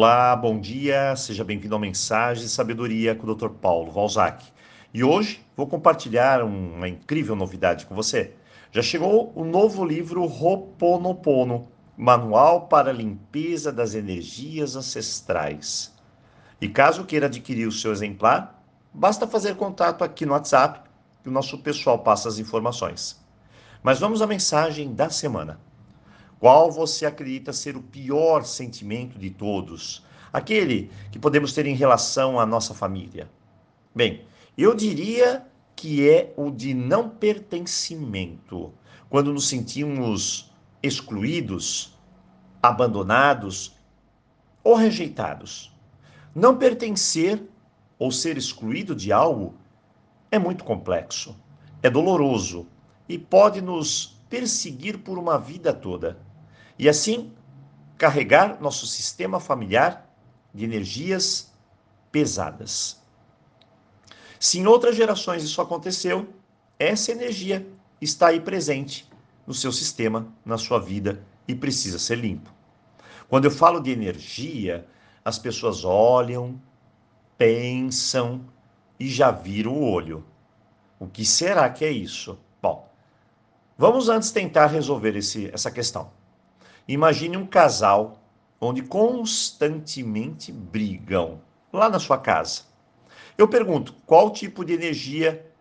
Olá, bom dia, seja bem-vindo ao Mensagem de Sabedoria com o Dr. Paulo Valzac. E hoje vou compartilhar uma incrível novidade com você. Já chegou o novo livro Roponopono, Manual para a Limpeza das Energias Ancestrais. E caso queira adquirir o seu exemplar, basta fazer contato aqui no WhatsApp que o nosso pessoal passa as informações. Mas vamos à mensagem da semana. Qual você acredita ser o pior sentimento de todos? Aquele que podemos ter em relação à nossa família? Bem, eu diria que é o de não pertencimento. Quando nos sentimos excluídos, abandonados ou rejeitados. Não pertencer ou ser excluído de algo é muito complexo, é doloroso e pode nos perseguir por uma vida toda e assim carregar nosso sistema familiar de energias pesadas. Se em outras gerações isso aconteceu, essa energia está aí presente no seu sistema, na sua vida e precisa ser limpo. Quando eu falo de energia, as pessoas olham, pensam e já viram o olho. O que será que é isso? Bom, vamos antes tentar resolver esse, essa questão. Imagine um casal onde constantemente brigam lá na sua casa. Eu pergunto, qual tipo de energia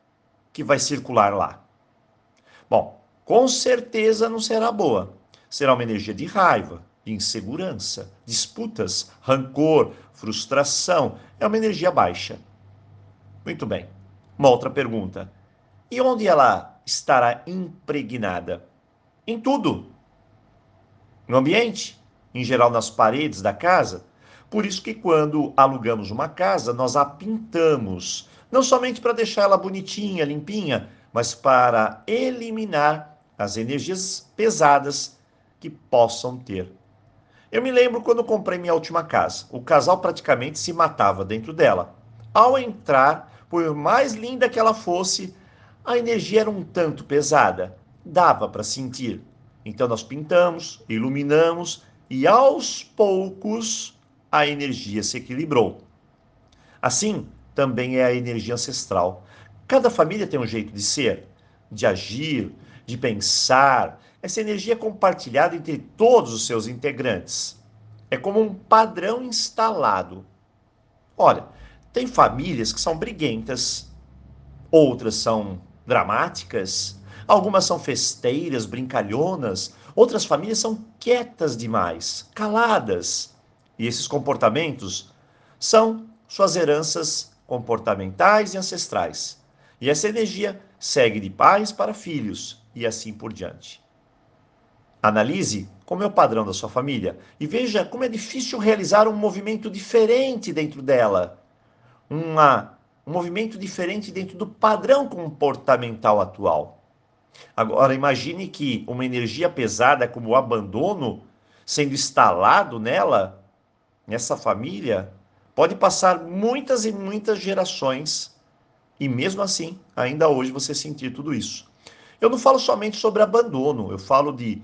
que vai circular lá? Bom, com certeza não será boa. Será uma energia de raiva, de insegurança, disputas, rancor, frustração. É uma energia baixa. Muito bem. Uma outra pergunta. E onde ela estará impregnada? Em tudo no ambiente, em geral nas paredes da casa. Por isso que quando alugamos uma casa, nós a pintamos, não somente para deixar ela bonitinha, limpinha, mas para eliminar as energias pesadas que possam ter. Eu me lembro quando comprei minha última casa. O casal praticamente se matava dentro dela. Ao entrar, por mais linda que ela fosse, a energia era um tanto pesada. Dava para sentir. Então nós pintamos, iluminamos e aos poucos a energia se equilibrou. Assim, também é a energia ancestral. Cada família tem um jeito de ser, de agir, de pensar. Essa energia é compartilhada entre todos os seus integrantes. É como um padrão instalado. Olha, tem famílias que são briguentas, outras são dramáticas, Algumas são festeiras, brincalhonas, outras famílias são quietas demais, caladas. E esses comportamentos são suas heranças comportamentais e ancestrais. E essa energia segue de pais para filhos e assim por diante. Analise como é o padrão da sua família e veja como é difícil realizar um movimento diferente dentro dela. Uma, um movimento diferente dentro do padrão comportamental atual. Agora, imagine que uma energia pesada como o abandono, sendo instalado nela, nessa família, pode passar muitas e muitas gerações e mesmo assim, ainda hoje você sentir tudo isso. Eu não falo somente sobre abandono, eu falo de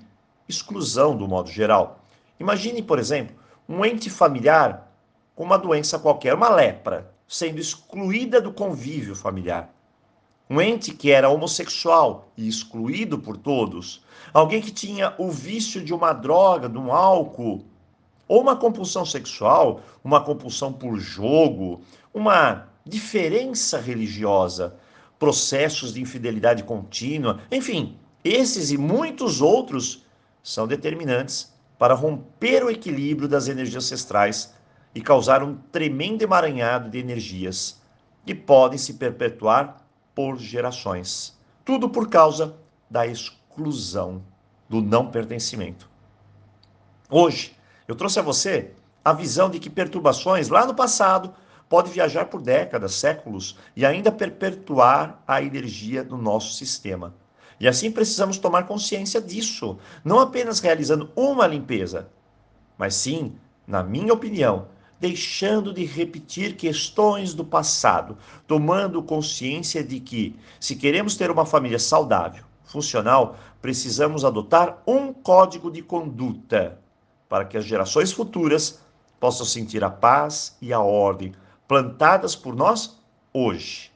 exclusão do modo geral. Imagine, por exemplo, um ente familiar com uma doença qualquer, uma lepra, sendo excluída do convívio familiar um ente que era homossexual e excluído por todos, alguém que tinha o vício de uma droga, de um álcool, ou uma compulsão sexual, uma compulsão por jogo, uma diferença religiosa, processos de infidelidade contínua, enfim, esses e muitos outros são determinantes para romper o equilíbrio das energias ancestrais e causar um tremendo emaranhado de energias que podem se perpetuar por gerações. Tudo por causa da exclusão, do não pertencimento. Hoje, eu trouxe a você a visão de que perturbações lá no passado podem viajar por décadas, séculos e ainda perpetuar a energia do nosso sistema. E assim precisamos tomar consciência disso, não apenas realizando uma limpeza, mas sim, na minha opinião, deixando de repetir questões do passado, tomando consciência de que, se queremos ter uma família saudável, funcional, precisamos adotar um código de conduta para que as gerações futuras possam sentir a paz e a ordem plantadas por nós hoje.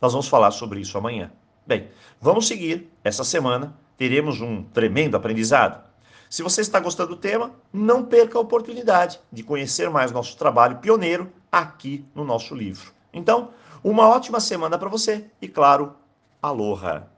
Nós vamos falar sobre isso amanhã. Bem, vamos seguir. Essa semana teremos um tremendo aprendizado. Se você está gostando do tema, não perca a oportunidade de conhecer mais nosso trabalho pioneiro aqui no nosso livro. Então, uma ótima semana para você e, claro, aloha!